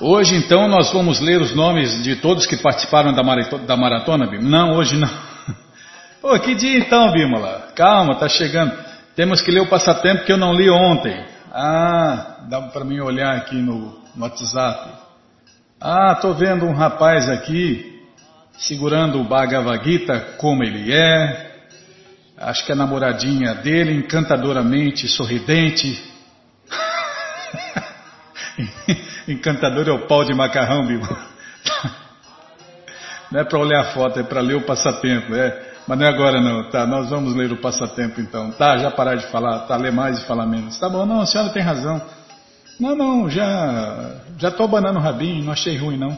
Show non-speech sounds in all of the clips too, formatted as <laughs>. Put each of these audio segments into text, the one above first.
Hoje então nós vamos ler os nomes de todos que participaram da, maratona, Bimala? Não, hoje não. <laughs> Pô, que dia então, Bimala? Calma, tá chegando. Temos que ler o passatempo que eu não li ontem. Ah, dá para mim olhar aqui no, no WhatsApp. Ah, tô vendo um rapaz aqui segurando o Bhagavad Gita como ele é. Acho que a namoradinha dele, encantadoramente sorridente. <laughs> Encantador é o pau de macarrão, Bibo. Não é para olhar a foto, é para ler o passatempo. É. Mas não é agora não, tá? Nós vamos ler o passatempo então. Tá, já parar de falar, tá? Ler mais e falar menos. Tá bom, não, a senhora tem razão. Não, não, já já estou banando o rabinho, não achei ruim não.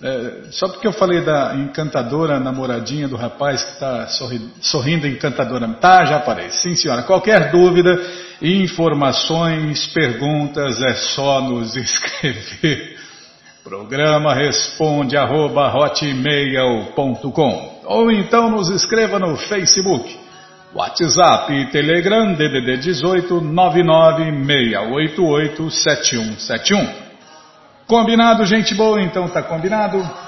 É, só porque eu falei da encantadora namoradinha do rapaz que está sorri, sorrindo encantadoramente. Tá, já parei. Sim, senhora. Qualquer dúvida, informações, perguntas, é só nos <laughs> escrever. Programa responde arroba hotmail.com ou então nos escreva no Facebook, WhatsApp e Telegram DDD 18 99688 7171. Combinado, gente boa? Então tá combinado?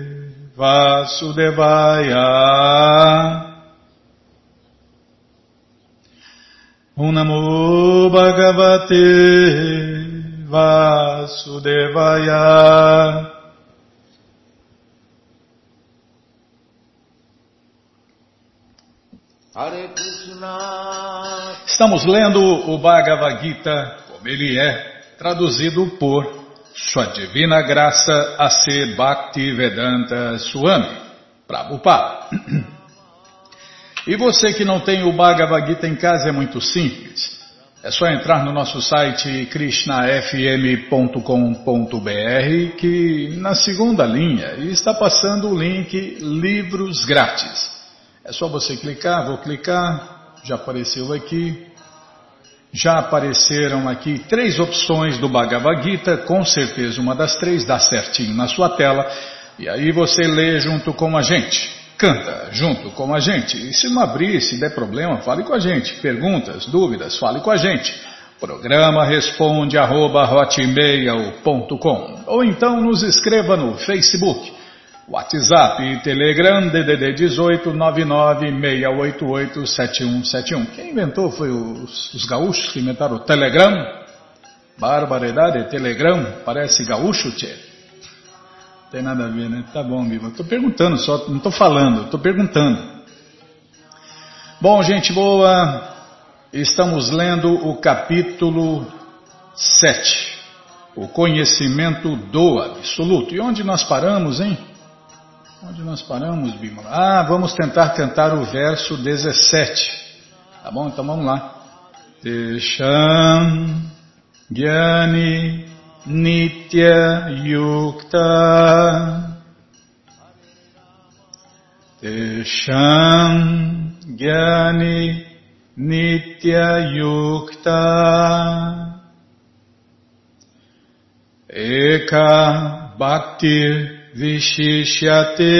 Vasudevaya Om Namo Bhagavate Vasudevaya. Estamos lendo o Bhagavad Gita como ele é, traduzido por Sua Divina Graça A.C. Bhaktivedanta Swami, Prabhupada. E você que não tem o Bhagavad Gita em casa é muito simples. É só entrar no nosso site krishnafm.com.br que na segunda linha está passando o link Livros Grátis. É só você clicar, vou clicar, já apareceu aqui. Já apareceram aqui três opções do Bhagavad Gita, com certeza uma das três dá certinho na sua tela, e aí você lê junto com a gente. Canta junto com a gente. E se não abrir, se der problema, fale com a gente. Perguntas, dúvidas, fale com a gente. Programa responde arroba, ou então nos escreva no Facebook, WhatsApp e Telegram DDD 18 996887171. Quem inventou foi os, os gaúchos que inventaram o Telegram. Barbaridade, Telegram, parece gaúcho, tchê. Tem nada a ver, né? Tá bom, Biba. Estou perguntando só, não estou falando, estou perguntando. Bom, gente boa, estamos lendo o capítulo 7, o conhecimento do absoluto. E onde nós paramos, hein? Onde nós paramos, Bima? Ah, vamos tentar cantar o verso 17. Tá bom? Então vamos lá. Deixam Gyani Nitya Yukta Tesham Gyani Nitya Yukta Eka Bhaktir Vishishyate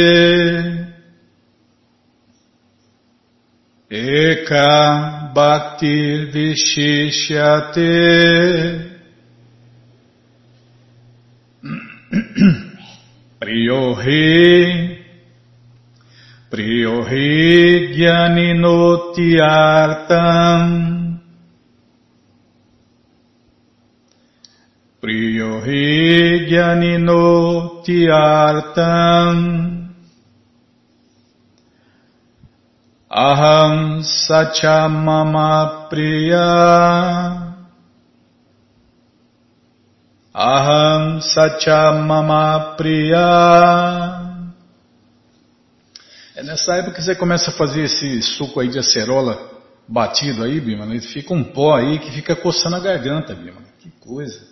Eka Bhaktir Vishishyate Priyohi Priyohi Jnaninotyartam Priyohi Jnaninotyartam Aham Sachamama Priya Aham Sachamama Priya É nessa época que você começa a fazer esse suco aí de acerola batido aí, Bima, ele fica um pó aí que fica coçando a garganta, Bima. Que coisa.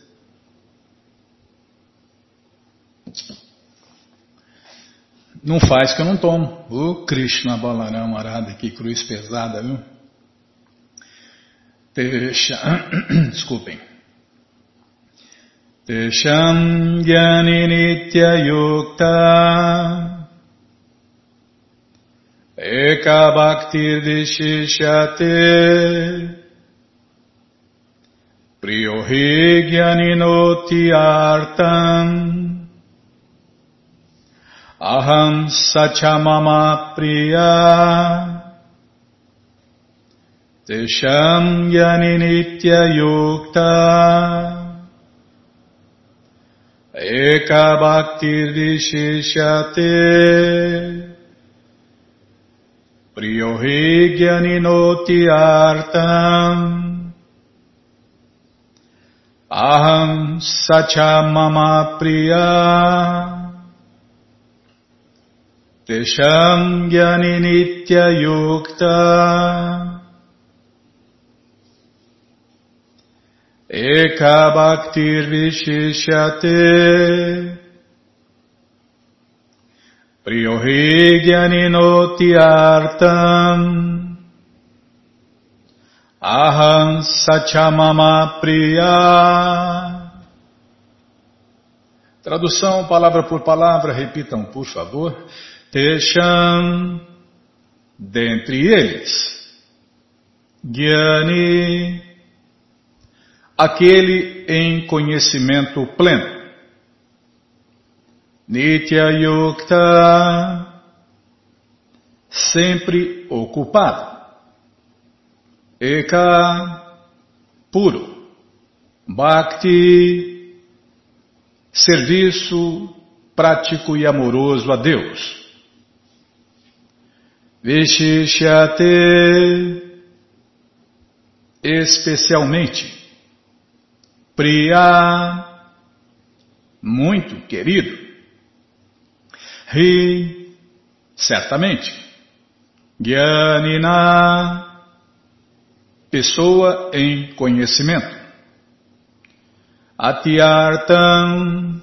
Não faz que eu não tomo. O Krishna Balaram Arada, que cruz pesada, viu? Deixa. <clears throat> Desculpem. Tesham Gyani Nitya Yukta Eka Bhaktir Dishishyate Priyohi Artam Aham Sachamama Priya. Tesham Yani Nitya Yukta. Eka Bhaktir Vishishate. Priyohi Gyaninoti Artam. Aham Sachamama Priya. Tesham Nitya Yukta Eka Bhaktir Vishishyate Aham Sachamama Tradução palavra por palavra, repitam por favor. Tesham, dentre eles, Gyani, aquele em conhecimento pleno, Nitya Yukta, sempre ocupado, Eka, puro, Bhakti, serviço prático e amoroso a Deus. Vishishyate, especialmente, Priya, muito querido, Ri, certamente, Gyanina, pessoa em conhecimento, Atiartam,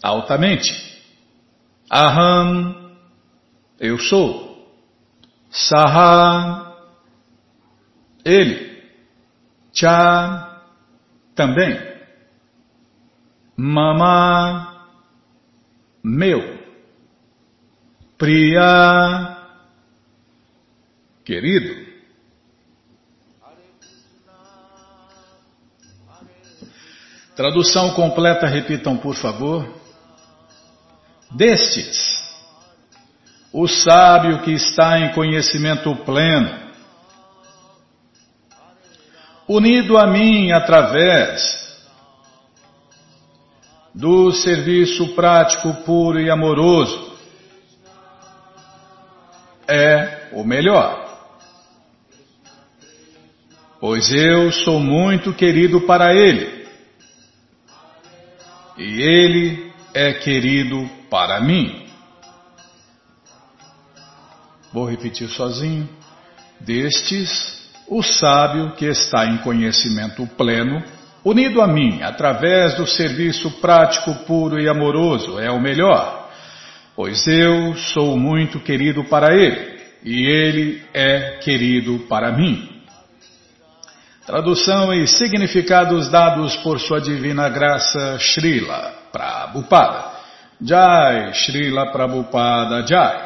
altamente, Aham, eu sou. Saha, ele. Cha, também. Mama, meu. Priya, querido. Tradução completa, repitam por favor. Destes, o sábio que está em conhecimento pleno, unido a mim através do serviço prático puro e amoroso, é o melhor. Pois eu sou muito querido para ele, e ele é querido para mim. Vou repetir sozinho. Destes, o sábio que está em conhecimento pleno, unido a mim através do serviço prático, puro e amoroso, é o melhor, pois eu sou muito querido para ele e ele é querido para mim. Tradução e significados dados por sua divina graça Srila Prabhupada. Jai Srila Prabhupada Jai.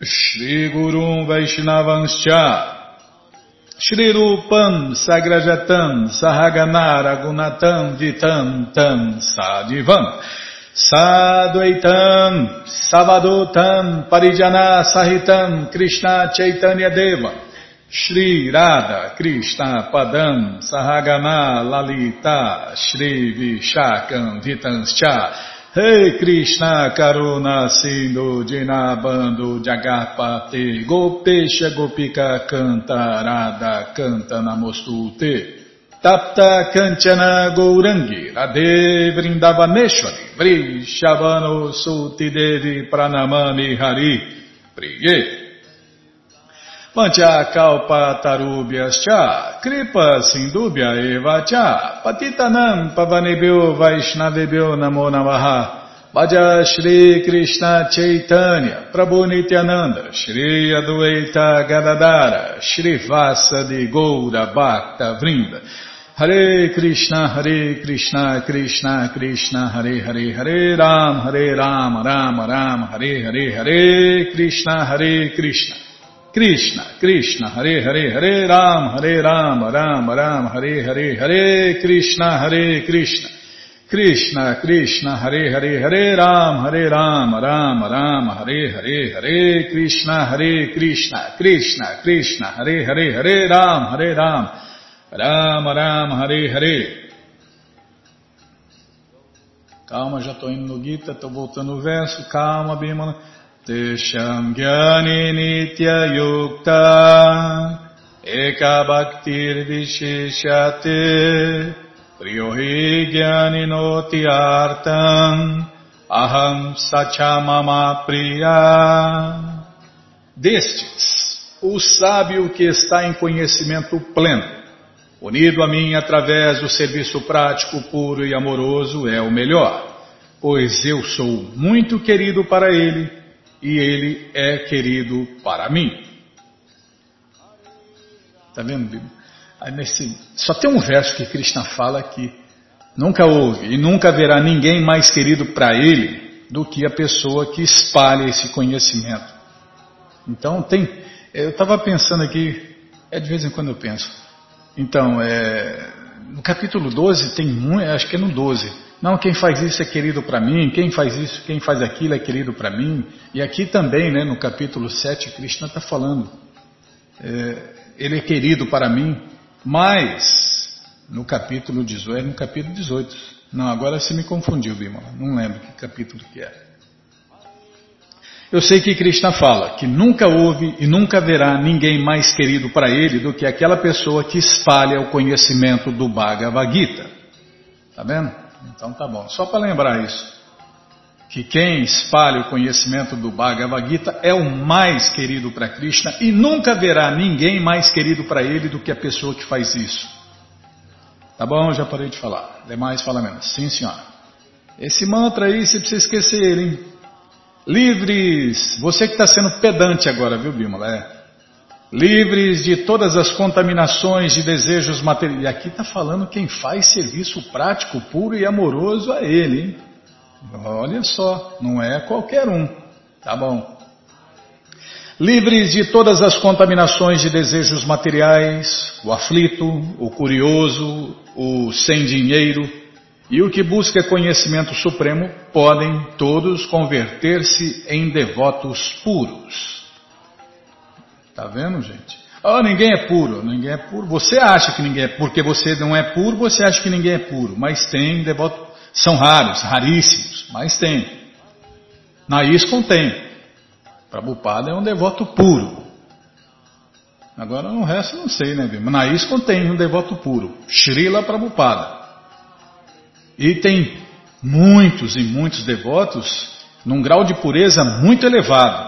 Shri Gurum Vaishnavanscha Shri Rupam Sagrajatam Sahagana Ragunatam Vitam Tam Sadivam Sadvaitam Savadotam Parijana Sahitam Krishna Chaitanya Deva Shri Radha Krishna Padam Sahagana Lalita Shri Vishakam Vitanscha hey Krishna Karuna Sindhu Dinabando Jagapate Gopesha Gopika Canta Radha Canta Namostute Tapta Kanchana Gourangi Radhe Vrindavaneshwari Vrishabano Suti Devi Pranamani Hari Priye Panchakalpa tarubhyas cha, kripa sindubhya eva cha, patitanam pavanebhyo vaishnavebhyo namo namaha. Bhaja Shri Krishna Chaitanya, Prabhu Nityananda, Shri Adwaita Gadadara, Shri Vasa de Goura Bhakta Vrinda. Hare Krishna, Hare Krishna, Krishna Krishna, Hare Hare, Hare Ram, Hare Ram, Ram Ram, Hare Hare, Hare Krishna, Hare Krishna. Krishna, Krishna, Hare Hare, Hare Ram, Hare Ram, Ram Ram, Hare Hare, Hare Krishna, Hare Krishna, Krishna, Krishna, Hare Hare, Hare Ram, Hare Ram, Ram Ram, Hare Hare, Hare Krishna, Hare Krishna, Krishna, Krishna, Hare Hare, Hare Ram, Hare Ram, Ram Ram, Hare Hare. Calma, já estou indo no Gita, estou voltando o verso. Calma, Bimala. Nitya Yukta Eka Bhaktir Visheshate Priyohi Gyani Noti Artam Aham Sachamama Priya Destes, o sábio que está em conhecimento pleno, unido a mim através do serviço prático, puro e amoroso, é o melhor, pois eu sou muito querido para ele e ele é querido para mim. Está vendo? Nesse, só tem um verso que Krishna fala que nunca houve e nunca haverá ninguém mais querido para ele do que a pessoa que espalha esse conhecimento. Então tem, eu estava pensando aqui, é de vez em quando eu penso. Então, é, no capítulo 12 tem muito, acho que é no 12, não, quem faz isso é querido para mim, quem faz isso, quem faz aquilo é querido para mim. E aqui também, né, no capítulo 7, Krishna está falando, é, ele é querido para mim, mas no capítulo 18, no capítulo 18, não, agora você me confundiu, Bima, não lembro que capítulo que é. Eu sei que Krishna fala que nunca houve e nunca haverá ninguém mais querido para ele do que aquela pessoa que espalha o conhecimento do Bhagavad Gita. Tá vendo? Então tá bom. Só para lembrar isso. Que quem espalha o conhecimento do Bhagavad Gita é o mais querido para Krishna e nunca haverá ninguém mais querido para ele do que a pessoa que faz isso. Tá bom? Já parei de falar. Demais fala menos. Sim, senhora. Esse mantra aí, você precisa esquecer ele, hein? Livres. Você que está sendo pedante agora, viu, Bimala? É livres de todas as contaminações de desejos materiais. E aqui está falando quem faz serviço prático, puro e amoroso a Ele. Hein? Olha só, não é qualquer um. Tá bom. Livres de todas as contaminações de desejos materiais, o aflito, o curioso, o sem dinheiro e o que busca conhecimento supremo podem todos converter-se em devotos puros. Tá vendo, gente? Oh, ninguém é puro, ninguém é puro. Você acha que ninguém é porque você não é puro, você acha que ninguém é puro. Mas tem devoto, são raros, raríssimos, mas tem. Na ISCON tem. Prabhupada é um devoto puro. Agora no resto não sei, né, Mas na ISCON tem um devoto puro. Srila Prabhupada. E tem muitos e muitos devotos num grau de pureza muito elevado.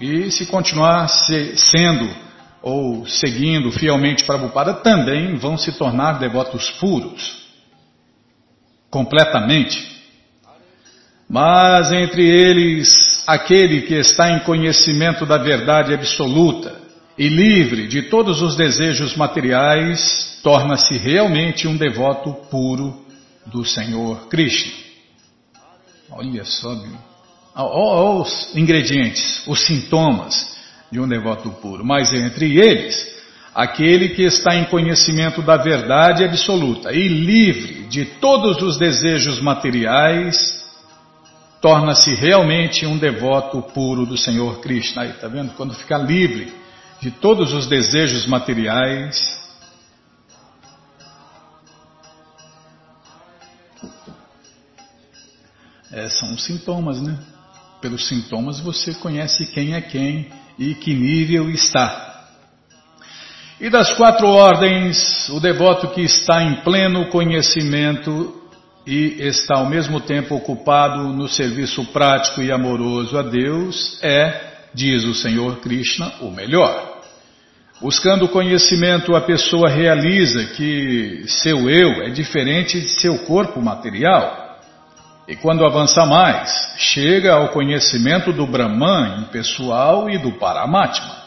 E se continuar se, sendo ou seguindo fielmente Prabhupada, também vão se tornar devotos puros. Completamente. Mas entre eles, aquele que está em conhecimento da verdade absoluta e livre de todos os desejos materiais, torna-se realmente um devoto puro do Senhor Krishna. Olha só, meu. Olha os ingredientes, os sintomas de um devoto puro. Mas entre eles, aquele que está em conhecimento da verdade absoluta e livre de todos os desejos materiais, torna-se realmente um devoto puro do Senhor Krishna. Aí, tá vendo? Quando fica livre de todos os desejos materiais, é, são sintomas, né? Pelos sintomas você conhece quem é quem e que nível está. E das quatro ordens, o devoto que está em pleno conhecimento e está ao mesmo tempo ocupado no serviço prático e amoroso a Deus é, diz o Senhor Krishna, o melhor. Buscando conhecimento, a pessoa realiza que seu eu é diferente de seu corpo material. E quando avança mais, chega ao conhecimento do Brahman impessoal e do Paramatma.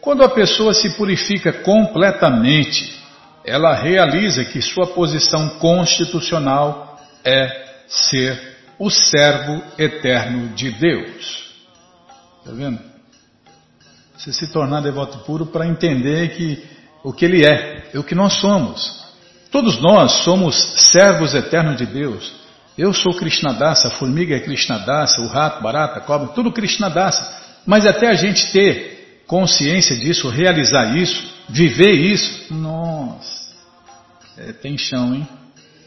Quando a pessoa se purifica completamente, ela realiza que sua posição constitucional é ser o servo eterno de Deus. Está vendo? Você se tornar devoto puro para entender que o que ele é, é o que nós somos. Todos nós somos servos eternos de Deus. Eu sou Krishnadasa, a formiga é Krishnadasa, o rato, barata, cobra, tudo Krishnadasa. Mas até a gente ter consciência disso, realizar isso, viver isso, nossa, é, tem chão, hein?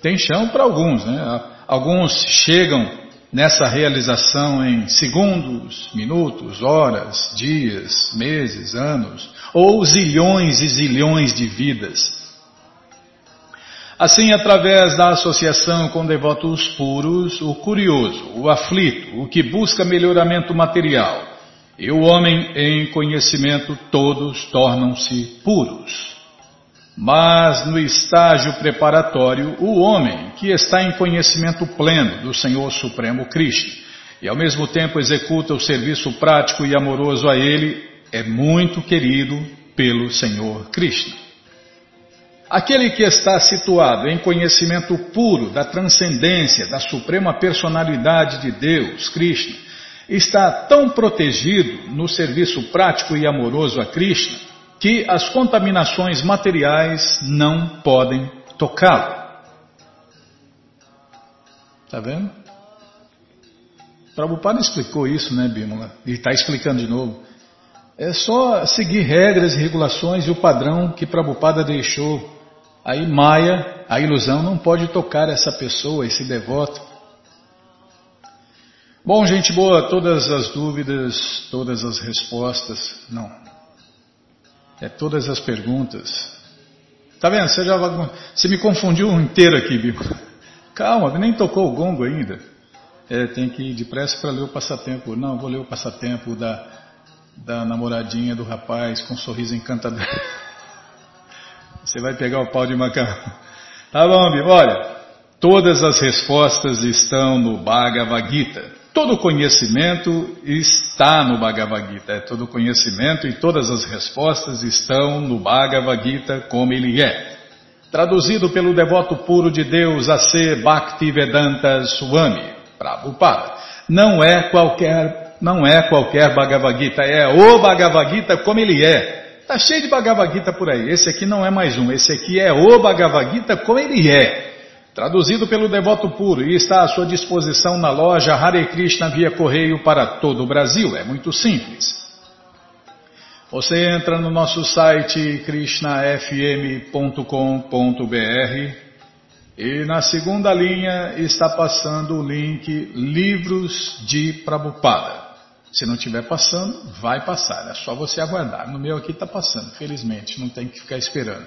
Tem chão para alguns, né? Alguns chegam nessa realização em segundos, minutos, horas, dias, meses, anos, ou zilhões e zilhões de vidas. Assim, através da associação com devotos puros, o curioso, o aflito, o que busca melhoramento material, e o homem em conhecimento todos tornam-se puros. Mas no estágio preparatório, o homem que está em conhecimento pleno do Senhor Supremo Krishna e ao mesmo tempo executa o serviço prático e amoroso a ele, é muito querido pelo Senhor Krishna. Aquele que está situado em conhecimento puro da transcendência da suprema personalidade de Deus, Krishna, está tão protegido no serviço prático e amoroso a Krishna que as contaminações materiais não podem tocá-lo. Está vendo? Prabhupada explicou isso, né, Bímola? E está explicando de novo. É só seguir regras e regulações e o padrão que Prabhupada deixou. Aí Maia, a ilusão, não pode tocar essa pessoa, esse devoto. Bom, gente boa, todas as dúvidas, todas as respostas, não. É todas as perguntas. Tá vendo? Você já você me confundiu inteiro aqui, Bibo. Calma, nem tocou o gongo ainda. É, tem que ir depressa para ler o passatempo. Não, vou ler o passatempo da, da namoradinha do rapaz com um sorriso encantador. <laughs> Você vai pegar o pau de macarrão. <laughs> Tá bom. Olha, todas as respostas estão no Bhagavad Gita. Todo conhecimento está no Bhagavad Gita, é todo conhecimento e todas as respostas estão no Bhagavad Gita como ele é. Traduzido pelo devoto puro de Deus a ser Bhaktivedanta Swami, Prabhupada. Não é qualquer, não é qualquer Bhagavad Gita, é o Bhagavad Gita como ele é. Tá cheio de Bhagavad Gita por aí. Esse aqui não é mais um, esse aqui é o Bhagavad Gita como ele é traduzido pelo devoto puro e está à sua disposição na loja Hare Krishna via correio para todo o Brasil. É muito simples. Você entra no nosso site krishnafm.com.br e na segunda linha está passando o link Livros de Prabhupada. Se não estiver passando, vai passar, é só você aguardar. No meu aqui está passando, felizmente, não tem que ficar esperando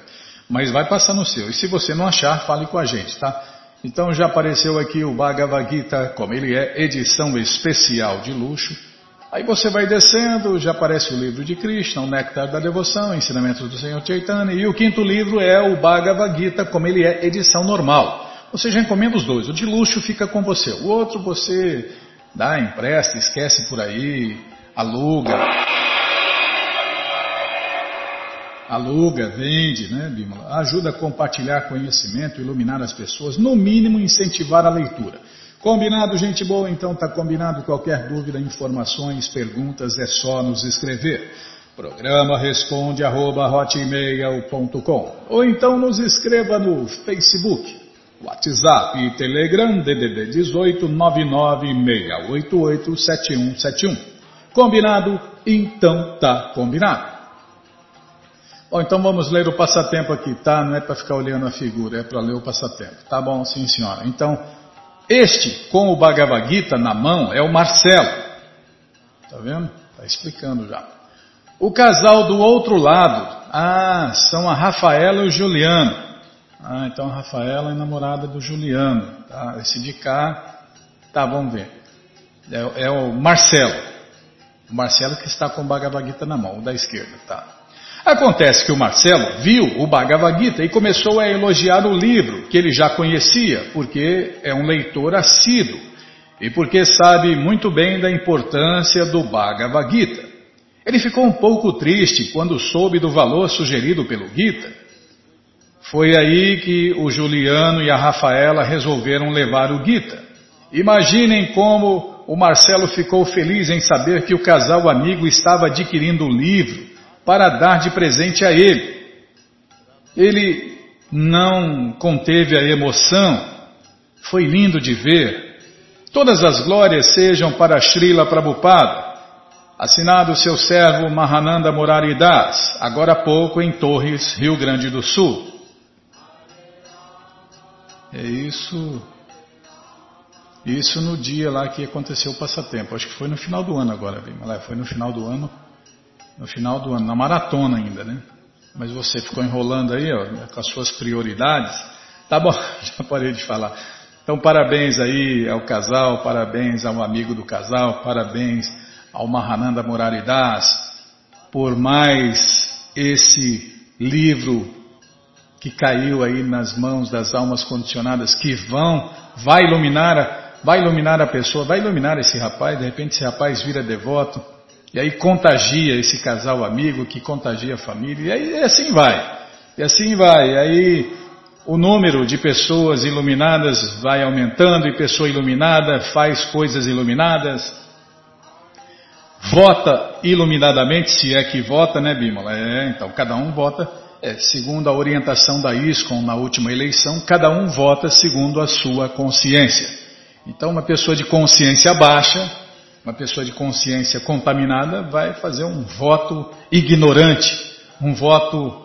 mas vai passar no seu. E se você não achar, fale com a gente, tá? Então já apareceu aqui o Bhagavad Gita, como ele é, edição especial de luxo. Aí você vai descendo, já aparece o livro de Krishna, o Néctar da Devoção, Ensinamentos do Senhor Chaitanya, e o quinto livro é o Bhagavad Gita, como ele é, edição normal. Você já encomenda os dois, o de luxo fica com você, o outro você dá, empresta, esquece por aí, aluga aluga, vende, né, Bímola? Ajuda a compartilhar conhecimento, iluminar as pessoas, no mínimo incentivar a leitura. Combinado, gente boa? Então tá combinado. Qualquer dúvida, informações, perguntas, é só nos escrever. Programa responde arroba, ou então nos escreva no Facebook, WhatsApp e Telegram DDD 18 996887171. Combinado? Então tá combinado. Bom, então vamos ler o passatempo aqui, tá? Não é para ficar olhando a figura, é para ler o passatempo. Tá bom, sim senhora. Então, este com o Bhagavad Gita na mão é o Marcelo. Tá vendo? Tá explicando já. O casal do outro lado, ah, são a Rafaela e o Juliano. Ah, então a Rafaela é namorada do Juliano. Tá? Esse de cá, tá, vamos ver. É, é o Marcelo. O Marcelo que está com o Bhagavad Gita na mão, o da esquerda, tá? Acontece que o Marcelo viu o Bhagavad Gita e começou a elogiar o livro, que ele já conhecia, porque é um leitor assíduo e porque sabe muito bem da importância do Bhagavad Gita. Ele ficou um pouco triste quando soube do valor sugerido pelo Gita. Foi aí que o Juliano e a Rafaela resolveram levar o Gita. Imaginem como o Marcelo ficou feliz em saber que o casal amigo estava adquirindo o livro para dar de presente a ele. Ele não conteve a emoção, foi lindo de ver. Todas as glórias sejam para Srila Prabhupada. Assinado seu servo Mahananda Moraridas, agora há pouco em Torres, Rio Grande do Sul. É isso. Isso no dia lá que aconteceu o passatempo. Acho que foi no final do ano agora, Foi no final do ano no final do ano, na maratona ainda, né? Mas você ficou enrolando aí, ó, com as suas prioridades. Tá bom, <laughs> já parei de falar. Então, parabéns aí ao casal, parabéns ao amigo do casal, parabéns ao Mahananda Moraridas por mais esse livro que caiu aí nas mãos das almas condicionadas que vão, vai iluminar, vai iluminar a pessoa, vai iluminar esse rapaz, de repente esse rapaz vira devoto, e aí contagia esse casal amigo que contagia a família. E aí assim vai. E assim vai. E aí o número de pessoas iluminadas vai aumentando e pessoa iluminada faz coisas iluminadas. Vota iluminadamente, se é que vota, né, Bímola? É, então cada um vota é, segundo a orientação da ISCOM na última eleição, cada um vota segundo a sua consciência. Então, uma pessoa de consciência baixa uma pessoa de consciência contaminada vai fazer um voto ignorante, um voto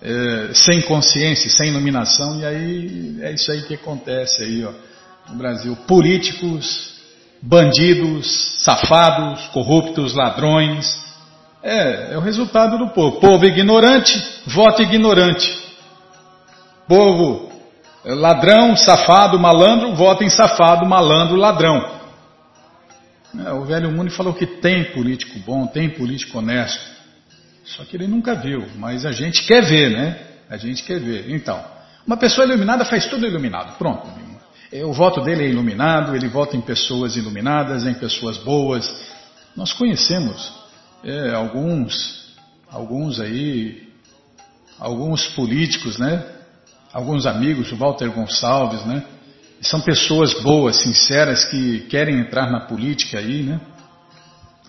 é, sem consciência, sem iluminação, e aí é isso aí que acontece aí, ó, no Brasil. Políticos, bandidos, safados, corruptos, ladrões. É, é o resultado do povo. Povo ignorante, voto ignorante. Povo ladrão, safado, malandro, vota em safado, malandro, ladrão. É, o velho Muni falou que tem político bom, tem político honesto. Só que ele nunca viu, mas a gente quer ver, né? A gente quer ver. Então, uma pessoa iluminada faz tudo iluminado. Pronto. É, o voto dele é iluminado, ele vota em pessoas iluminadas, em pessoas boas. Nós conhecemos é, alguns, alguns aí, alguns políticos, né? Alguns amigos, o Walter Gonçalves, né? São pessoas boas, sinceras, que querem entrar na política aí, né?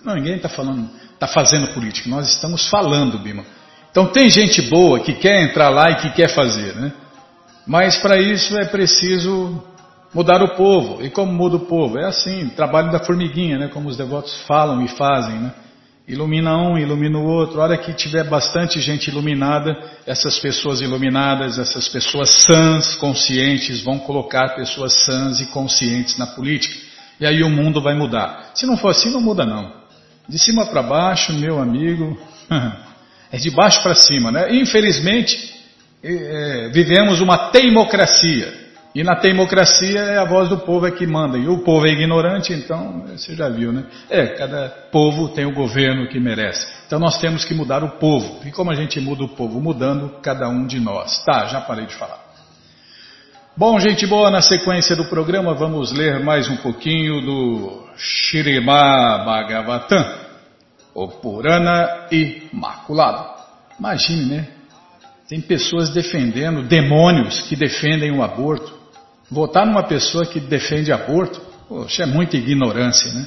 Não, ninguém está falando, está fazendo política, nós estamos falando, Bima. Então tem gente boa que quer entrar lá e que quer fazer, né? Mas para isso é preciso mudar o povo. E como muda o povo? É assim, trabalho da formiguinha, né? Como os devotos falam e fazem, né? Ilumina um, ilumina o outro. A hora que tiver bastante gente iluminada, essas pessoas iluminadas, essas pessoas sãs, conscientes, vão colocar pessoas sãs e conscientes na política. E aí o mundo vai mudar. Se não for assim, não muda não. De cima para baixo, meu amigo, <laughs> é de baixo para cima, né? Infelizmente, é, vivemos uma teimocracia. E na democracia é a voz do povo é que manda. E o povo é ignorante, então você já viu, né? É, cada povo tem o governo que merece. Então nós temos que mudar o povo. E como a gente muda o povo? Mudando cada um de nós. Tá, já parei de falar. Bom, gente boa, na sequência do programa vamos ler mais um pouquinho do Shirima Bhagavatam, o Purana Imaculado. Imagine, né? Tem pessoas defendendo, demônios que defendem o aborto. Votar numa pessoa que defende aborto, poxa, é muita ignorância, né?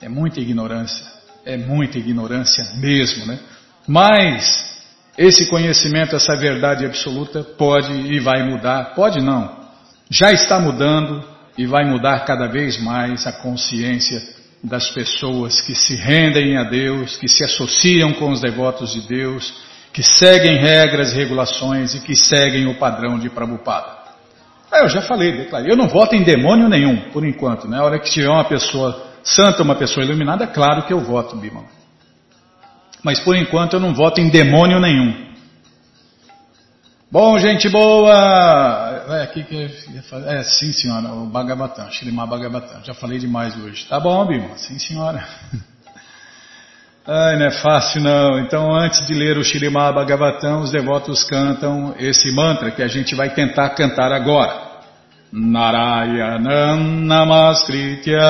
É muita ignorância. É muita ignorância mesmo, né? Mas esse conhecimento, essa verdade absoluta pode e vai mudar. Pode não. Já está mudando e vai mudar cada vez mais a consciência das pessoas que se rendem a Deus, que se associam com os devotos de Deus, que seguem regras e regulações e que seguem o padrão de Prabhupada. Ah, eu já falei, declarei. Eu não voto em demônio nenhum, por enquanto. Né? A hora que tiver uma pessoa santa, uma pessoa iluminada, é claro que eu voto, Bima. Mas por enquanto eu não voto em demônio nenhum. Bom, gente boa! É, aqui que é, sim senhora, o Bhagavatam, Shirimá Bhagavatam. Já falei demais hoje. Tá bom, Bima? Sim senhora. <laughs> Ai, não é fácil não. Então, antes de ler o Shirimá Bhagavatam, os devotos cantam esse mantra que a gente vai tentar cantar agora. Narayanam Namaskritya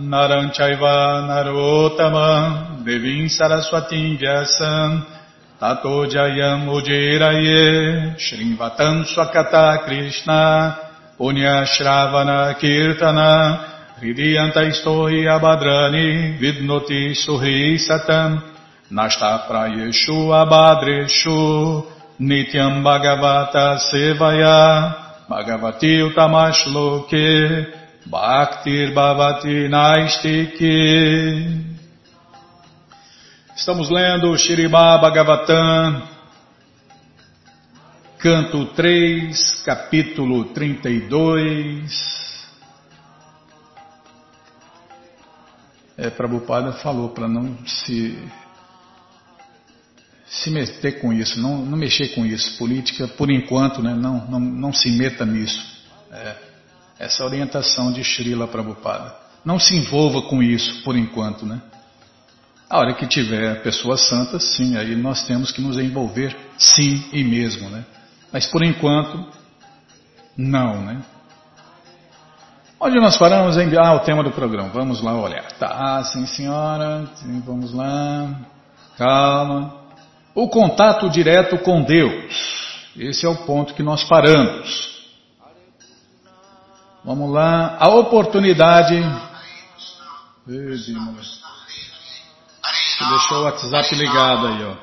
Naranchaiva Narotamam Devim Saraswatim Vyasam Tato Jayam Ujiraye Shrivatam Swakata Krishna Punya Shravana Kirtana Hridiyanta istohi abadrani vidnoti suhi satam. Nashta prayeshu abadreshu nityam bhagavata sevaya. Bhagavati utamashloke bhaktir bhavati naistiki. Estamos lendo Shirima Bhagavatam, canto 3, capítulo 32. É, Prabhupada falou para não se se meter com isso, não, não mexer com isso. Política, por enquanto, né, não, não, não se meta nisso. É, essa é orientação de Srila Prabhupada. Não se envolva com isso, por enquanto. Né? A hora que tiver pessoas santas, sim, aí nós temos que nos envolver, sim e mesmo. Né? Mas por enquanto, não. Né? Onde nós paramos em. Ah, o tema do programa. Vamos lá olhar. Tá, sim, senhora. Sim, vamos lá. Calma. O contato direto com Deus. Esse é o ponto que nós paramos. Vamos lá. A oportunidade. Você deixou o WhatsApp ligado aí, ó.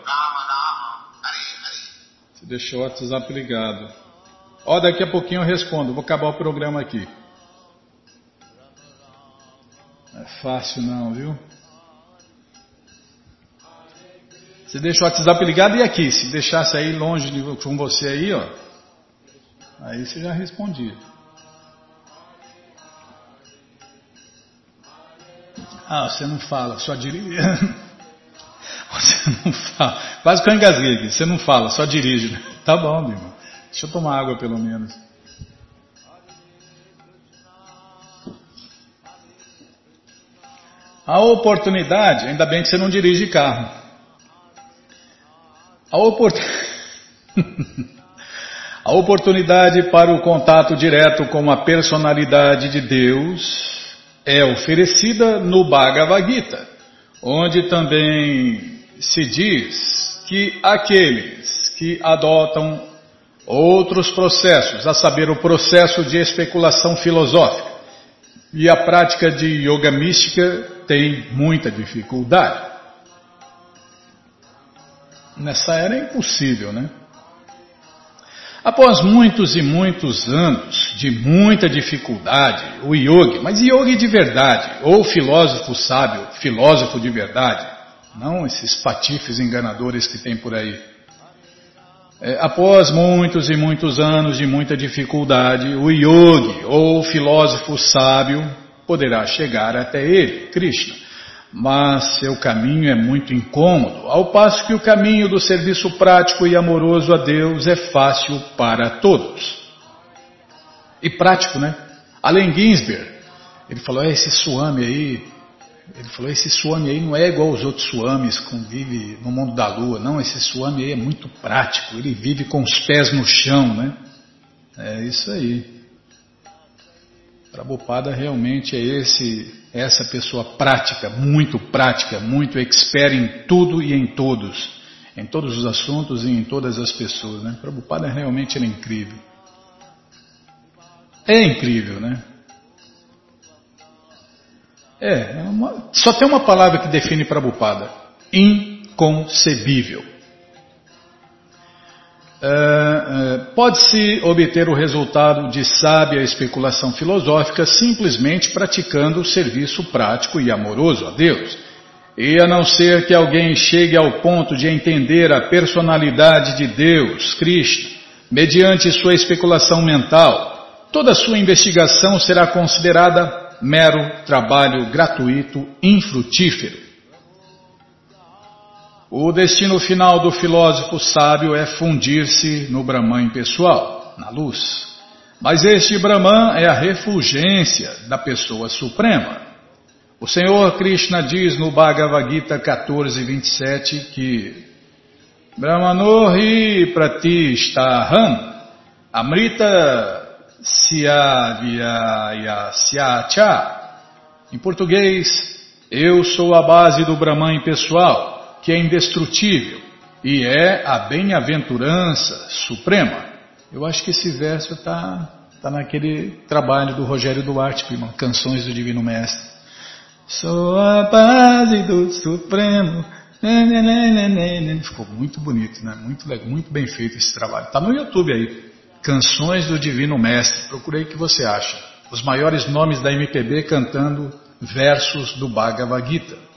Você deixou o WhatsApp ligado. Ó, daqui a pouquinho eu respondo. Vou acabar o programa aqui. Não é fácil não, viu? Você deixa o WhatsApp ligado e aqui, se deixasse aí longe de, com você aí, ó, aí você já respondia. Ah, você não fala, só dirige. <laughs> Você não fala. Quase que eu engasguei aqui. Você não fala, só dirige. Tá bom, meu irmão. Deixa eu tomar água pelo menos. A oportunidade, ainda bem que você não dirige carro. A, opor... <laughs> a oportunidade para o contato direto com a personalidade de Deus é oferecida no Bhagavad Gita, onde também se diz que aqueles que adotam outros processos, a saber, o processo de especulação filosófica e a prática de yoga mística, tem muita dificuldade. Nessa era é impossível, né? Após muitos e muitos anos de muita dificuldade, o yogi, mas yogi de verdade, ou filósofo sábio, filósofo de verdade, não esses patifes enganadores que tem por aí. É, após muitos e muitos anos de muita dificuldade, o yogi, ou filósofo sábio, poderá chegar até ele, Krishna. Mas seu caminho é muito incômodo, ao passo que o caminho do serviço prático e amoroso a Deus é fácil para todos. E prático, né? Além Ginsberg, ele falou: é, esse Swami aí, ele falou: esse Swami aí não é igual aos outros Swamis que vive no mundo da lua, não, esse Swami aí é muito prático, ele vive com os pés no chão, né? É isso aí. Prabhupada realmente é esse, essa pessoa prática, muito prática, muito expert em tudo e em todos, em todos os assuntos e em todas as pessoas. Né? Prabhupada realmente é incrível. É incrível, né? É, é uma, só tem uma palavra que define Prabhupada: inconcebível. É, é, Pode-se obter o resultado de sábia especulação filosófica simplesmente praticando o serviço prático e amoroso a Deus. E a não ser que alguém chegue ao ponto de entender a personalidade de Deus, Krishna, mediante sua especulação mental, toda sua investigação será considerada mero trabalho gratuito, infrutífero. O destino final do filósofo sábio é fundir-se no Brahman pessoal, na luz. Mas este Brahman é a refulgência da pessoa suprema. O Senhor Krishna diz no Bhagavad Gita 14, 27 que Brahmanohi pratistaham amrita syavyayasyacha Em português, eu sou a base do Brahman pessoal, que é indestrutível e é a bem-aventurança suprema. Eu acho que esse verso está tá naquele trabalho do Rogério Duarte, prima, Canções do Divino Mestre. Sou a base do Supremo. Ficou muito bonito, né? Muito, muito bem feito esse trabalho. Está no YouTube aí. Canções do Divino Mestre. Procurei o que você acha. Os maiores nomes da MPB cantando versos do Bhagavad Gita.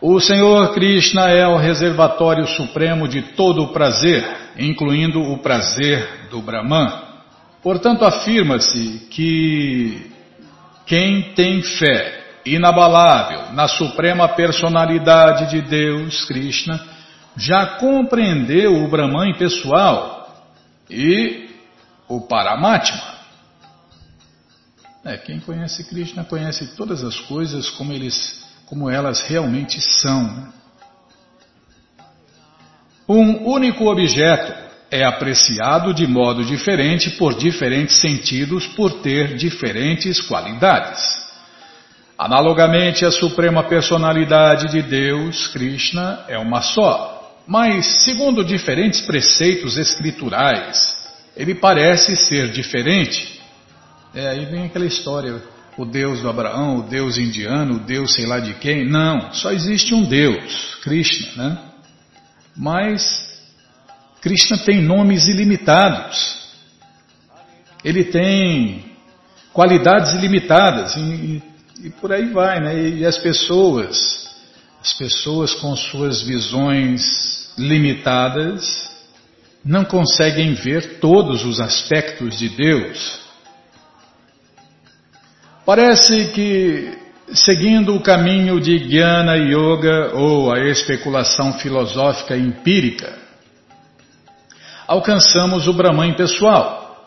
O Senhor Krishna é o reservatório supremo de todo o prazer, incluindo o prazer do Brahman. Portanto, afirma-se que quem tem fé inabalável na suprema personalidade de Deus, Krishna, já compreendeu o Brahman pessoal e o Paramatma. É, quem conhece Krishna conhece todas as coisas como, eles, como elas realmente são. Um único objeto é apreciado de modo diferente por diferentes sentidos por ter diferentes qualidades. Analogamente, a suprema personalidade de Deus, Krishna, é uma só, mas, segundo diferentes preceitos escriturais, ele parece ser diferente. É, aí vem aquela história, o Deus do Abraão, o Deus indiano, o Deus sei lá de quem. Não, só existe um Deus, Krishna, né? Mas Krishna tem nomes ilimitados. Ele tem qualidades ilimitadas e, e, por aí vai, né? E as pessoas, as pessoas com suas visões limitadas não conseguem ver todos os aspectos de Deus. Parece que seguindo o caminho de Jnana Yoga ou a especulação filosófica empírica, alcançamos o Brahman pessoal,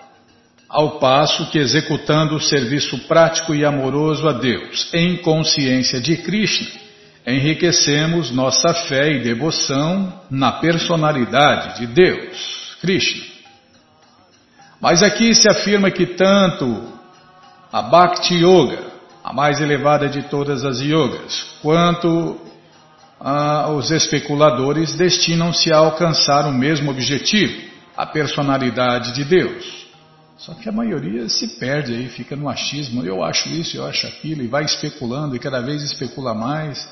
ao passo que executando o serviço prático e amoroso a Deus, em consciência de Krishna, enriquecemos nossa fé e devoção na personalidade de Deus, Krishna. Mas aqui se afirma que tanto a Bhakti Yoga, a mais elevada de todas as yogas, quanto ah, os especuladores destinam-se a alcançar o mesmo objetivo, a personalidade de Deus. Só que a maioria se perde aí, fica no achismo. Eu acho isso, eu acho aquilo, e vai especulando, e cada vez especula mais.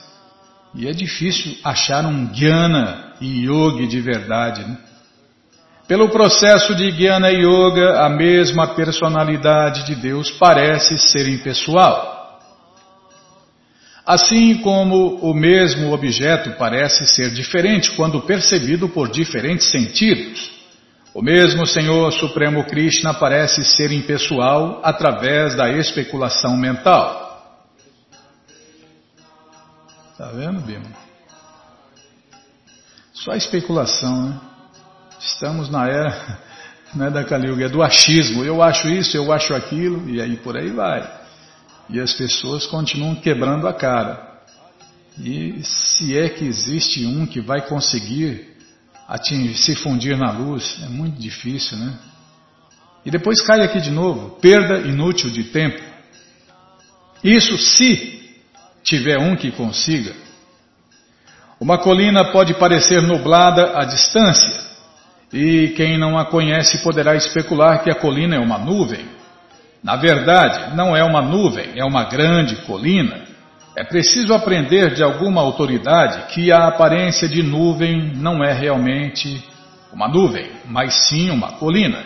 E é difícil achar um Jnana e Yogi de verdade. Né? Pelo processo de Jnana Yoga, a mesma personalidade de Deus parece ser impessoal. Assim como o mesmo objeto parece ser diferente quando percebido por diferentes sentidos. O mesmo Senhor Supremo Krishna parece ser impessoal através da especulação mental. Está vendo, Bima? Só especulação, né? Estamos na era <laughs> né, da Kali é do achismo. Eu acho isso, eu acho aquilo, e aí por aí vai. E as pessoas continuam quebrando a cara. E se é que existe um que vai conseguir atingir, se fundir na luz, é muito difícil, né? E depois cai aqui de novo, perda inútil de tempo. Isso se tiver um que consiga. Uma colina pode parecer nublada à distância, E quem não a conhece poderá especular que a colina é uma nuvem. Na verdade, não é uma nuvem, é uma grande colina. É preciso aprender de alguma autoridade que a aparência de nuvem não é realmente uma nuvem, mas sim uma colina.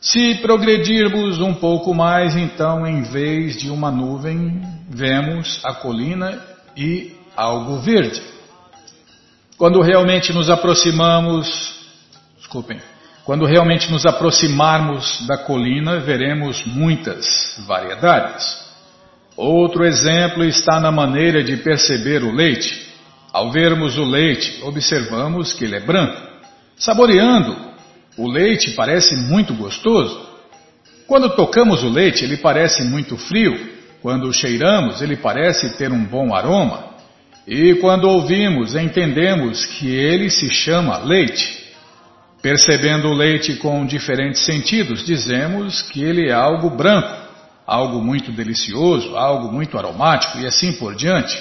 Se progredirmos um pouco mais, então, em vez de uma nuvem, vemos a colina e algo verde. Quando realmente nos aproximamos, desculpem, quando realmente nos aproximarmos da colina, veremos muitas variedades. Outro exemplo está na maneira de perceber o leite. Ao vermos o leite, observamos que ele é branco. Saboreando, o leite parece muito gostoso. Quando tocamos o leite, ele parece muito frio. Quando cheiramos, ele parece ter um bom aroma. E quando ouvimos, entendemos que ele se chama leite. Percebendo o leite com diferentes sentidos, dizemos que ele é algo branco, algo muito delicioso, algo muito aromático e assim por diante.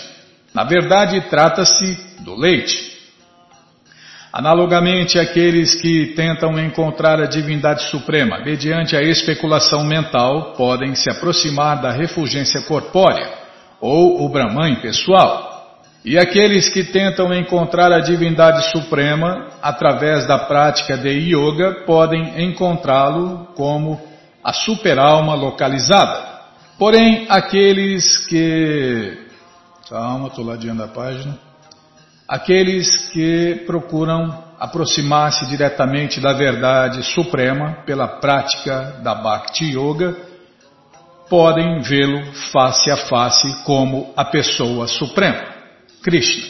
Na verdade, trata-se do leite. Analogamente, aqueles que tentam encontrar a divindade suprema mediante a especulação mental podem se aproximar da refulgência corpórea ou o Brahman pessoal e aqueles que tentam encontrar a divindade suprema através da prática de yoga podem encontrá-lo como a superalma localizada. Porém, aqueles que. Calma, estou ladeando a página. Aqueles que procuram aproximar-se diretamente da verdade suprema pela prática da Bhakti Yoga podem vê-lo face a face como a pessoa suprema. Krishna.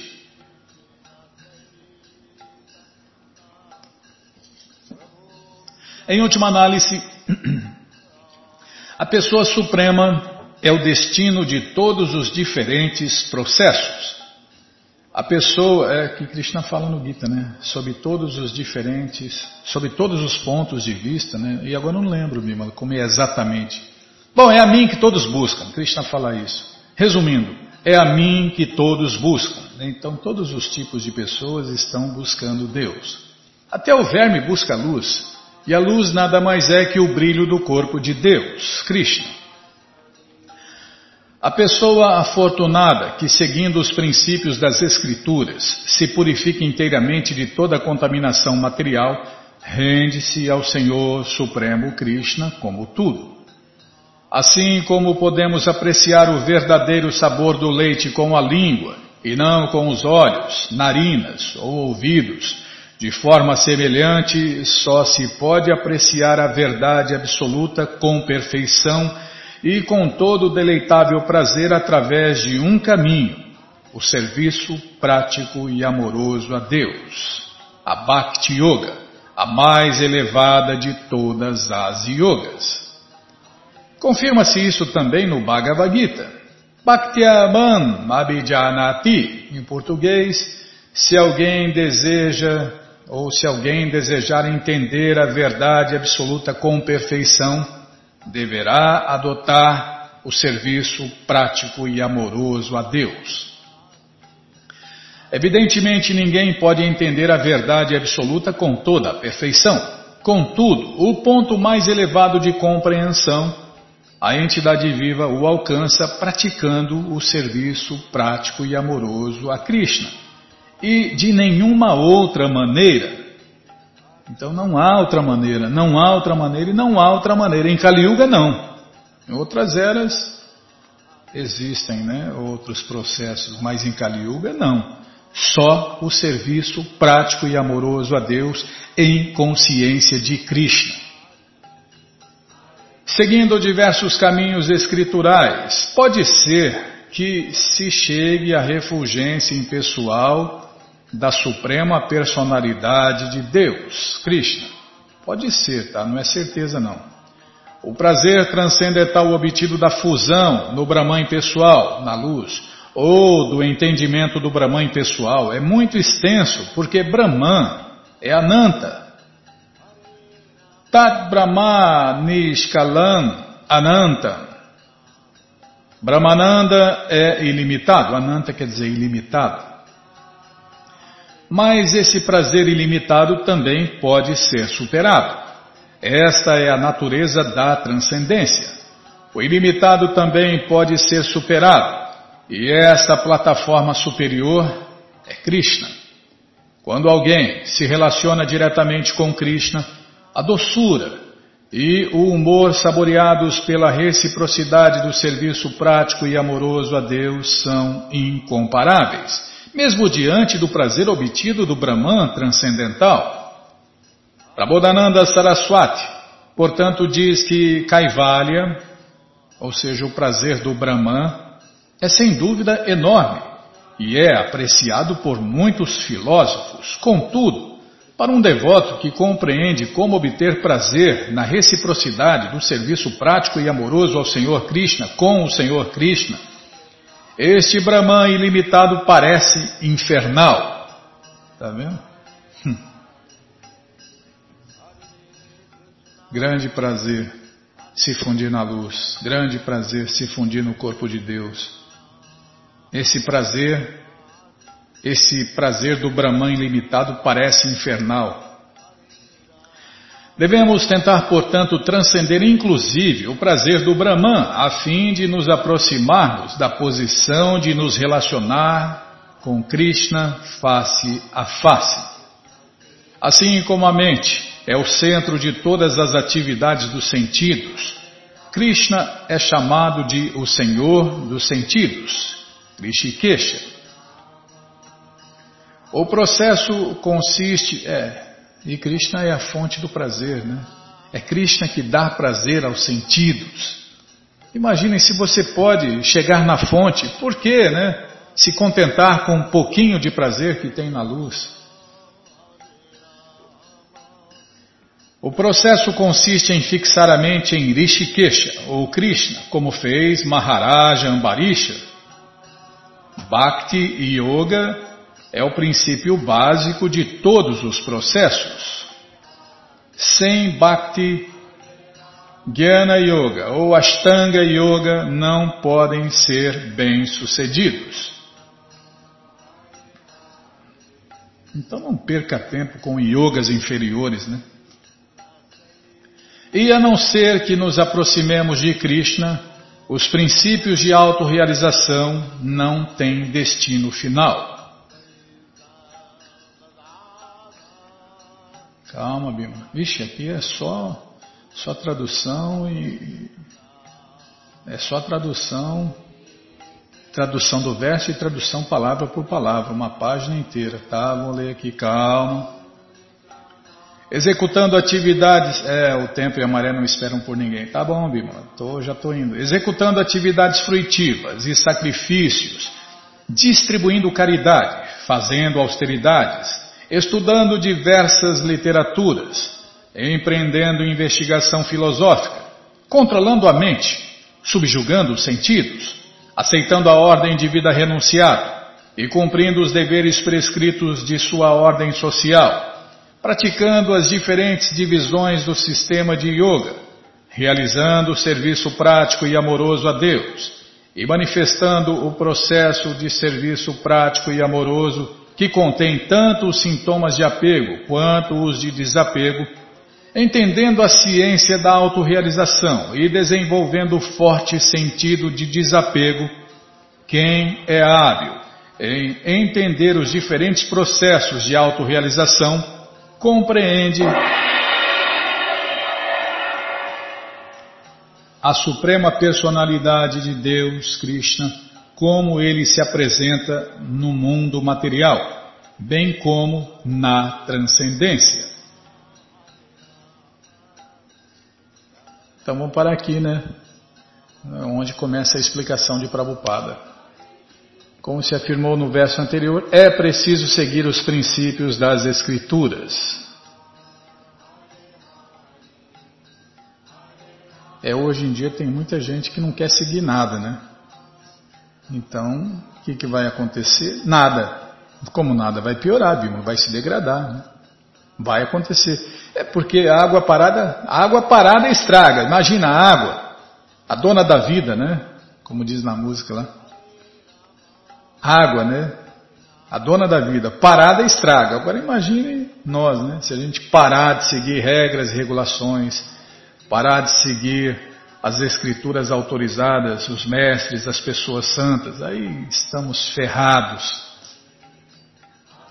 Em última análise, <clears throat> a pessoa suprema é o destino de todos os diferentes processos. A pessoa, é que Krishna fala no Gita, né? Sobre todos os diferentes, sobre todos os pontos de vista, né? E agora não lembro, Bimala, como é exatamente. Bom, é a mim que todos buscam. Krishna fala isso. Resumindo, é a mim que todos buscam. Então, todos os tipos de pessoas estão buscando Deus. Até o verme busca a luz, e a luz nada mais é que o brilho do corpo de Deus, Krishna. A pessoa afortunada que, seguindo os princípios das Escrituras, se purifica inteiramente de toda contaminação material, rende-se ao Senhor Supremo Krishna como tudo. Assim como podemos apreciar o verdadeiro sabor do leite com a língua e não com os olhos, narinas ou ouvidos, de forma semelhante, só se pode apreciar a verdade absoluta com perfeição e com todo deleitável prazer através de um caminho, o serviço prático e amoroso a Deus, a Bhakti Yoga, a mais elevada de todas as yogas. Confirma-se isso também no Bhagavad Gita. Bhaktyaman Abhijanati, em português, se alguém deseja ou se alguém desejar entender a verdade absoluta com perfeição, deverá adotar o serviço prático e amoroso a Deus. Evidentemente, ninguém pode entender a verdade absoluta com toda a perfeição. Contudo, o ponto mais elevado de compreensão a entidade viva o alcança praticando o serviço prático e amoroso a Krishna. E de nenhuma outra maneira. Então não há outra maneira, não há outra maneira e não há outra maneira. Em Kali Yuga não. Em outras eras existem né, outros processos, mas em Kali Yuga não. Só o serviço prático e amoroso a Deus em consciência de Krishna. Seguindo diversos caminhos escriturais, pode ser que se chegue à refulgência impessoal da suprema personalidade de Deus, Krishna. Pode ser, tá? Não é certeza não. O prazer transcendental obtido da fusão no Brahman pessoal, na luz, ou do entendimento do Brahman pessoal é muito extenso, porque Brahman é Ananta, Tat Brahma Nishkalan Ananta. Brahmananda é ilimitado, Ananta quer dizer ilimitado. Mas esse prazer ilimitado também pode ser superado. Esta é a natureza da transcendência. O ilimitado também pode ser superado. E esta plataforma superior é Krishna. Quando alguém se relaciona diretamente com Krishna, a doçura e o humor saboreados pela reciprocidade do serviço prático e amoroso a Deus são incomparáveis, mesmo diante do prazer obtido do Brahman transcendental. Prabodhananda Saraswati, portanto, diz que Kaivalya, ou seja, o prazer do Brahman, é sem dúvida enorme e é apreciado por muitos filósofos. Contudo, para um devoto que compreende como obter prazer na reciprocidade do serviço prático e amoroso ao Senhor Krishna com o Senhor Krishna, este Brahman ilimitado parece infernal. Está vendo? Hum. Grande prazer se fundir na luz, grande prazer se fundir no corpo de Deus. Esse prazer, esse prazer do Brahman ilimitado parece infernal. Devemos tentar, portanto, transcender inclusive o prazer do Brahman, a fim de nos aproximarmos da posição de nos relacionar com Krishna face a face. Assim como a mente é o centro de todas as atividades dos sentidos, Krishna é chamado de o Senhor dos sentidos, Rishikesha. O processo consiste, é, e Krishna é a fonte do prazer, né? É Krishna que dá prazer aos sentidos. Imaginem se você pode chegar na fonte, por que, né? Se contentar com um pouquinho de prazer que tem na luz. O processo consiste em fixar a mente em Rishikesha, ou Krishna, como fez Maharaja Ambarisha, Bhakti Yoga é o princípio básico de todos os processos. Sem Bhakti, Jnana Yoga ou Ashtanga Yoga não podem ser bem-sucedidos. Então não perca tempo com yogas inferiores, né? E a não ser que nos aproximemos de Krishna, os princípios de autorrealização não têm destino final. Calma, Bima. Vixe, aqui é só, só tradução e. É só tradução, tradução do verso e tradução palavra por palavra, uma página inteira, tá? Vou ler aqui, calma. Executando atividades. É, o tempo e a maré não esperam por ninguém. Tá bom, Bima, tô, já estou indo. Executando atividades fruitivas e sacrifícios, distribuindo caridade, fazendo austeridades, estudando diversas literaturas, empreendendo investigação filosófica, controlando a mente, subjugando os sentidos, aceitando a ordem de vida renunciada e cumprindo os deveres prescritos de sua ordem social praticando as diferentes divisões do sistema de yoga, realizando o serviço prático e amoroso a Deus e manifestando o processo de serviço prático e amoroso que contém tanto os sintomas de apego quanto os de desapego, entendendo a ciência da autorrealização e desenvolvendo forte sentido de desapego, quem é hábil em entender os diferentes processos de autorrealização compreende a suprema personalidade de Deus, Krishna, como ele se apresenta no mundo material, bem como na transcendência. Então vamos parar aqui, né? Onde começa a explicação de Prabhupada. Como se afirmou no verso anterior, é preciso seguir os princípios das Escrituras. É, hoje em dia tem muita gente que não quer seguir nada, né? Então, o que, que vai acontecer? Nada. Como nada? Vai piorar, Bima, vai se degradar. Né? Vai acontecer. É porque a água parada, a água parada estraga. Imagina a água, a dona da vida, né? Como diz na música lá água, né? a dona da vida, parada estraga. Agora imagine nós, né? Se a gente parar de seguir regras e regulações, parar de seguir as escrituras autorizadas, os mestres, as pessoas santas, aí estamos ferrados.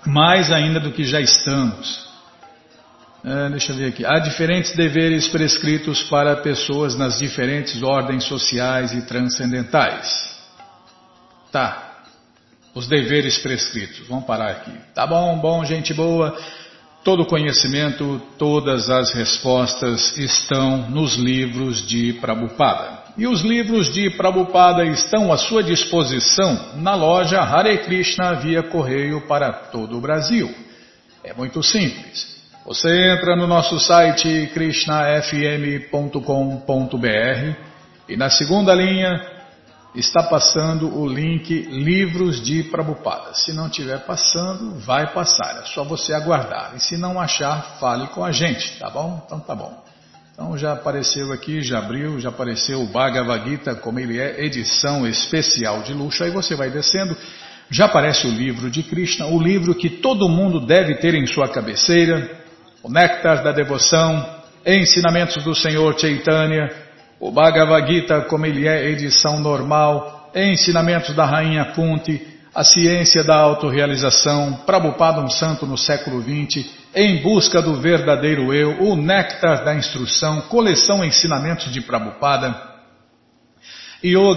Mais ainda do que já estamos. É, deixa eu ver aqui. Há diferentes deveres prescritos para pessoas nas diferentes ordens sociais e transcendentais. Tá. Os deveres prescritos. Vamos parar aqui. Tá bom, bom, gente boa. Todo conhecimento, todas as respostas estão nos livros de Prabhupada. E os livros de Prabhupada estão à sua disposição na loja Hare Krishna via correio para todo o Brasil. É muito simples. Você entra no nosso site krishnafm.com.br e na segunda linha está passando o link Livros de Prabupada. Se não estiver passando, vai passar. É só você aguardar. E se não achar, fale com a gente, tá bom? Então tá bom. Então já apareceu aqui, já abriu, já apareceu o Bhagavad Gita, como ele é, edição especial de luxo. Aí você vai descendo, já aparece o livro de Krishna, o livro que todo mundo deve ter em sua cabeceira, o Néctar da Devoção, Ensinamentos do Senhor Chaitanya, o Bhagavad Gita, como ele é edição normal, ensinamentos da Rainha Kunti, a ciência da autorrealização, Prabhupada um santo no século XX, em busca do verdadeiro eu, o néctar da instrução, coleção ensinamentos de Prabhupada,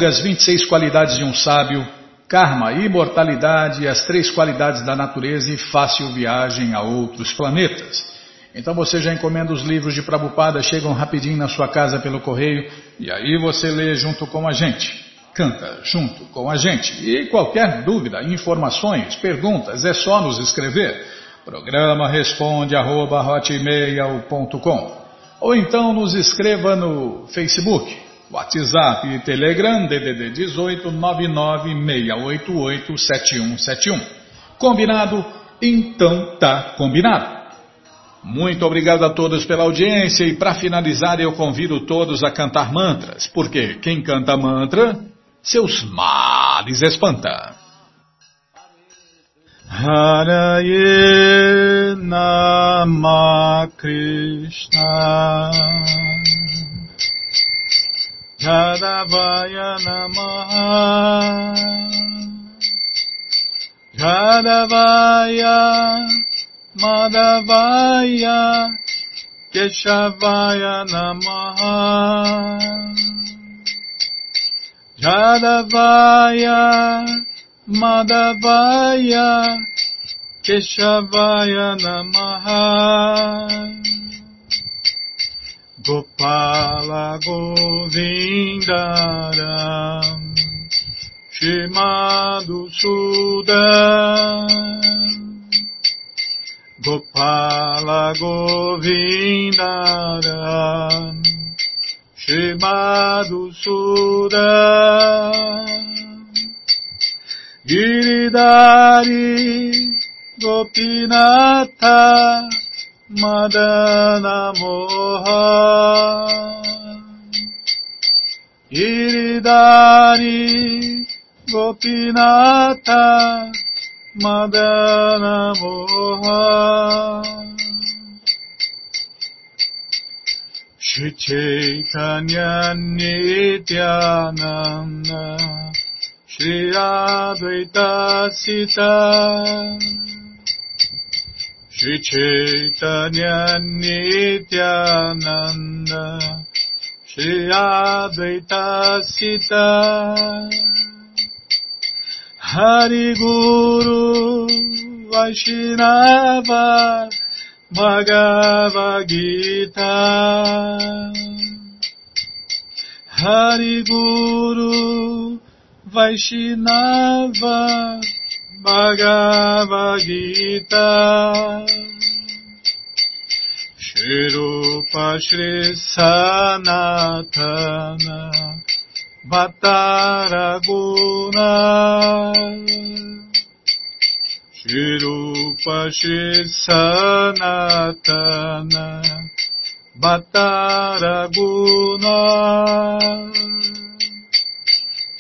as 26 qualidades de um sábio, Karma, imortalidade, as três qualidades da natureza e fácil viagem a outros planetas. Então você já encomenda os livros de Prabhupada, chegam rapidinho na sua casa pelo correio e aí você lê junto com a gente. Canta junto com a gente. E qualquer dúvida, informações, perguntas, é só nos escrever. Programa responde arroba, ou então nos escreva no Facebook, WhatsApp e Telegram DDD 18 99688 7171. Combinado? Então tá combinado. Muito obrigado a todos pela audiência e para finalizar eu convido todos a cantar mantras, porque quem canta mantra, seus males espanta. Haraye Nama Krishna Yadavaya Namaha Yadavaya Madhavaya Keshavaya Namaha Jadavaya Madhavaya Keshavaya Namaha Gopala Govindaram Shimadu Sudan Gopala Govindaram Shimadu Sudam Giridari Gopinata Madana Moha Giridari Gopinata Madana Moha Shri Chaitanya Nityananda. Shri Advaita Sita. Shri Chaitanya Nityananda. Shri Advaita Sita. Hari Guru Vaishnava Bhagavad Gita. Hari Guru Vaishnava Bhagavad Gita. Shri Rupa Shri Sanatana Mataraguna Shirupa Sanatana. Mataraguna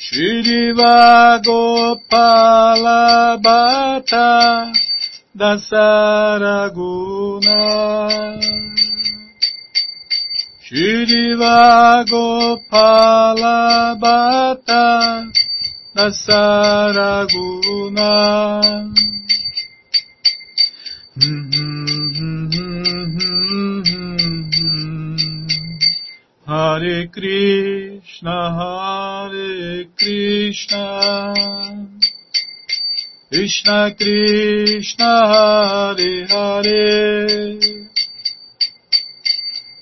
Shirivagopalabhata Dasaraguna. Shriva Gopala Bhatta Dasaraguna. Hare Krishna Hare Krishna. Krishna Krishna Hare Hare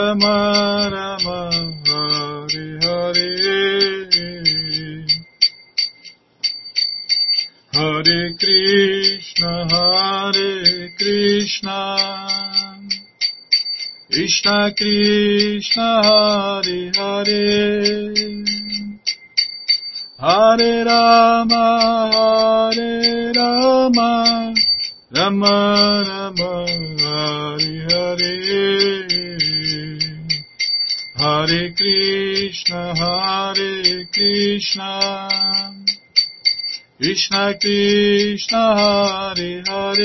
Rama Rama Hare Hare Hare Krishna Hare Krishna Krishna Krishna Hare Hare Hare Rama Hare Rama Rama Rama Krishna, Krishna Krishna, Hare Hare,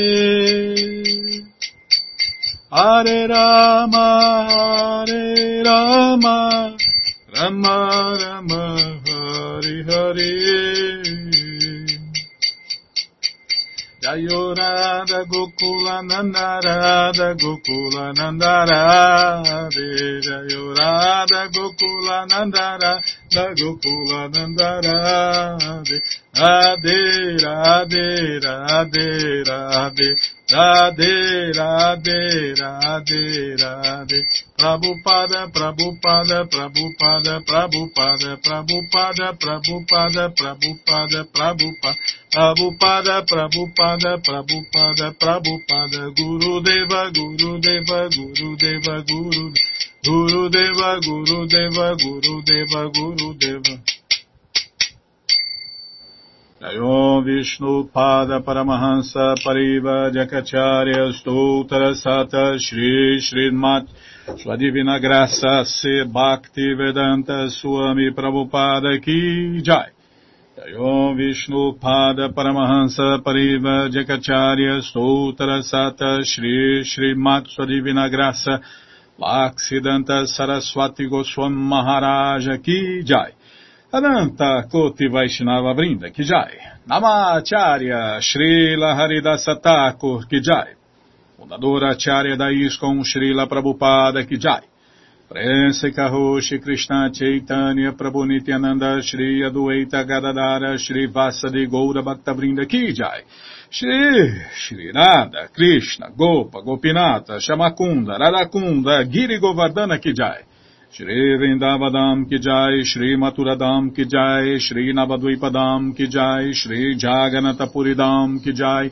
Hare Rama, Hare Rama, Rama Rama, Hare Hare. Jayorada Gokula Nandarada Gokula Nandara Jayorada Gokula Gokula Nandara Radhe Radhe Radhe Radhe Radhe Radhe Radhe Radhe Prabhupada Prabhupada Prabhupada Prabhupada Prabhupada Prabhupada Prabhupada Prabhupada Prabhupada Prabhupada Prabhupada Prabhupada Guru Deva Guru Deva Guru Deva Guru Guru Deva Guru Deva Guru Deva Guru Deva. Jayom Vishnu Pada Paramahansa Pariva Jakacharya Stoutra Sata Shri Srimat Sua Divina Graça Se Bhakti Vedanta Swami Prabhupada Ki Jai. Jayom Vishnu Pada Paramahansa Pariva Jakacharya Stoutra Sata Shri Srimat Sua Divina Graça Bhaksidanta Saraswati Goswam Maharaja Ki Jai. Ananta Koti Vaishnava Brinda Kijai, Namacharya Srila Haridasa Thakur Kijai, Fundadora Acharya da Srila Prabhupada Kijai, Prense Karoshi Krishna Chaitanya Prabhunityananda Shri Adueta Gadadara Shri Vasadi Goura Bhaktabrinda Kijai Shri Shri Nada Krishna Gopa Gopinata Shamakunda Radakunda Giri Govardhana Kijai Shri Vrindavadam Kijai Shri Maturadam Kijai Shri Navadvipadam Kijai Shri Jagannathapuridam Kijai